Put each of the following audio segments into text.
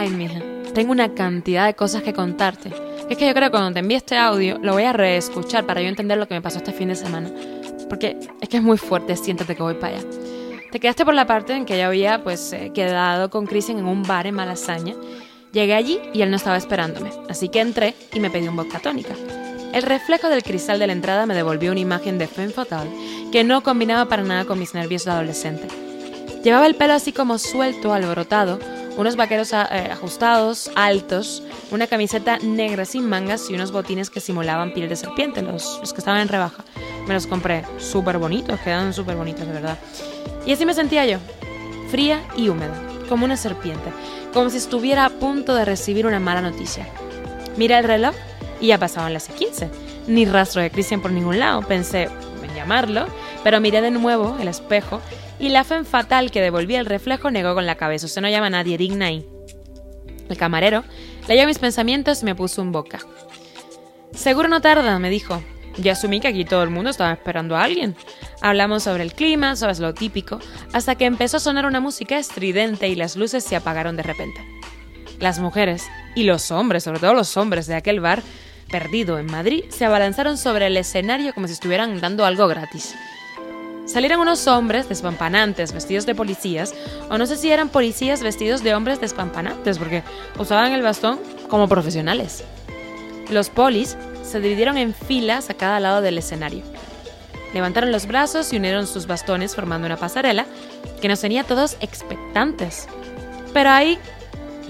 Ay, mija, tengo una cantidad de cosas que contarte. Es que yo creo que cuando te envíe este audio lo voy a reescuchar para yo entender lo que me pasó este fin de semana. Porque es que es muy fuerte, siéntate que voy para allá. Te quedaste por la parte en que yo había pues eh, quedado con Christian en un bar en Malasaña. Llegué allí y él no estaba esperándome, así que entré y me pedí un vodka tónica. El reflejo del cristal de la entrada me devolvió una imagen de femme fatal que no combinaba para nada con mis nervios de adolescente. Llevaba el pelo así como suelto, alborotado, unos vaqueros eh, ajustados, altos, una camiseta negra sin mangas y unos botines que simulaban piel de serpiente, los, los que estaban en rebaja. Me los compré súper bonitos, quedan súper bonitos, de verdad. Y así me sentía yo, fría y húmeda, como una serpiente, como si estuviera a punto de recibir una mala noticia. Miré el reloj y ya pasaban las 15. Ni rastro de Christian por ningún lado. Pensé en llamarlo, pero miré de nuevo el espejo y la fe fatal que devolvía el reflejo negó con la cabeza. Usted no llama a nadie digna ahí. El camarero leyó mis pensamientos y me puso un boca. Seguro no tarda, me dijo. Ya asumí que aquí todo el mundo estaba esperando a alguien. Hablamos sobre el clima, sobre lo típico, hasta que empezó a sonar una música estridente y las luces se apagaron de repente. Las mujeres, y los hombres, sobre todo los hombres de aquel bar perdido en Madrid, se abalanzaron sobre el escenario como si estuvieran dando algo gratis. Salieron unos hombres despampanantes vestidos de policías, o no sé si eran policías vestidos de hombres despampanantes, porque usaban el bastón como profesionales. Los polis se dividieron en filas a cada lado del escenario. Levantaron los brazos y unieron sus bastones formando una pasarela que nos tenía todos expectantes. Pero ahí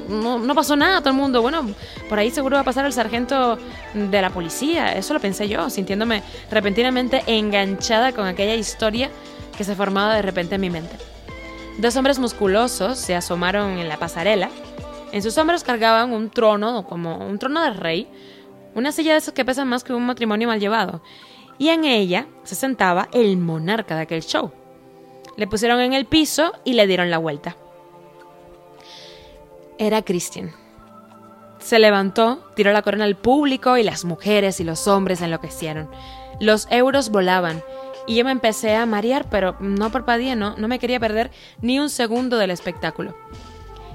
no, pasó nada, todo el mundo, bueno, por ahí seguro va a pasar el sargento de la policía, eso lo pensé yo, sintiéndome repentinamente enganchada con aquella historia que se formaba de repente en mi mente. Dos hombres musculosos se asomaron en la pasarela, en sus hombros cargaban un trono, como un trono de rey, una silla de esas que pesan más que un matrimonio mal llevado, y en ella se sentaba el monarca de aquel show. Le pusieron en el piso y le dieron la vuelta. Era Christian. Se levantó, tiró la corona al público y las mujeres y los hombres enloquecieron. Los euros volaban y yo me empecé a marear, pero no parpadeé, no, no me quería perder ni un segundo del espectáculo.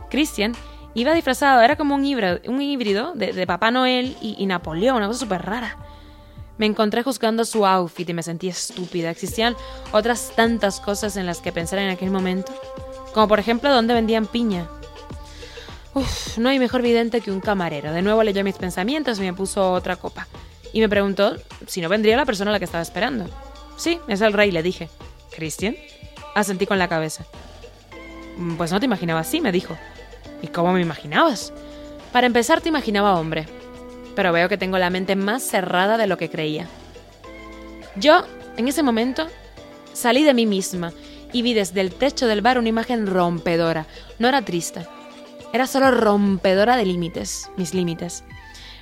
Christian iba disfrazado, era como un híbrido, de, Papá Noel y, y Napoleón, una cosa súper rara. Me encontré juzgando su outfit y me sentí estúpida. Existían otras tantas cosas en las que pensar en aquel momento, como por ejemplo dónde vendían piña, Uf, no hay mejor vidente que un camarero. De nuevo leyó mis pensamientos y me puso otra copa. Y me preguntó si no vendría la persona a la que estaba esperando. Sí, es el rey, le dije. ¿Christian? Asentí con la cabeza. Mm, pues no te imaginaba así, me dijo. ¿Y cómo me imaginabas? Para empezar, te imaginaba hombre. Pero veo que tengo la mente más cerrada de lo que creía. Yo, en ese momento, salí de mí misma y vi desde el techo del bar una imagen rompedora. No era triste, era solo rompedora de límites, mis límites.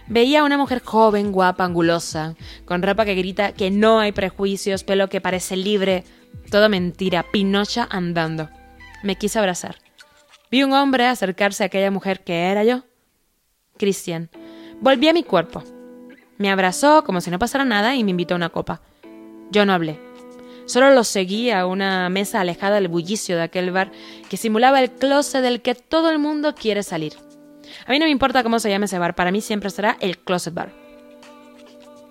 Veía a una mujer joven, guapa, angulosa, con ropa que grita que no hay prejuicios, pelo que parece libre. Todo mentira, Pinocha andando. Me quise abrazar. Vi un hombre acercarse a aquella mujer que era yo. Cristian. Volví a mi cuerpo. Me abrazó como si no pasara nada y me invitó a una copa. Yo no hablé. Solo lo seguí a una mesa alejada del bullicio de aquel bar que simulaba el closet del que todo el mundo quiere salir. A mí no me importa cómo se llame ese bar, para mí siempre será el closet bar.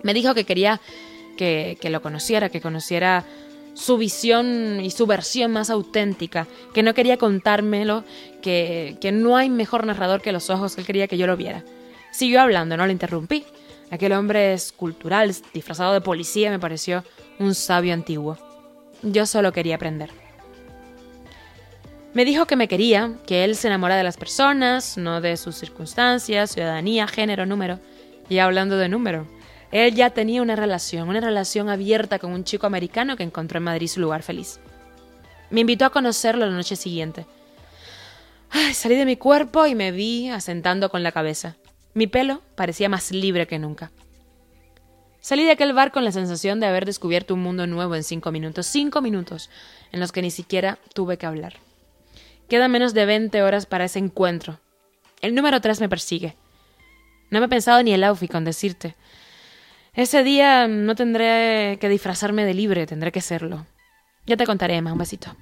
Me dijo que quería que, lo conociera, que conociera su visión y su versión más auténtica, que no quería contármelo, que, que no hay mejor narrador que los ojos, que él quería que yo lo viera. Siguió hablando, no lo interrumpí. Aquel hombre escultural, disfrazado de policía, me pareció un sabio antiguo. Yo solo quería aprender. Me dijo que me quería, que él se enamora de las personas, no de sus circunstancias, ciudadanía, género, número. Y hablando de número, él ya tenía una relación, una relación abierta con un chico americano que encontró en Madrid su lugar feliz. Me invitó a conocerlo la noche siguiente. salí de mi cuerpo y me vi asentando con la cabeza. Mi pelo parecía más libre que nunca. Salí de aquel bar con la sensación de haber descubierto un mundo nuevo en cinco minutos, cinco minutos en los que ni siquiera tuve que hablar. Quedan menos de veinte horas para ese encuentro. El número tres me persigue. No me he pensado ni el outfit con decirte. Ese día no tendré que disfrazarme de libre, tendré que serlo. Ya te contaré, más un besito.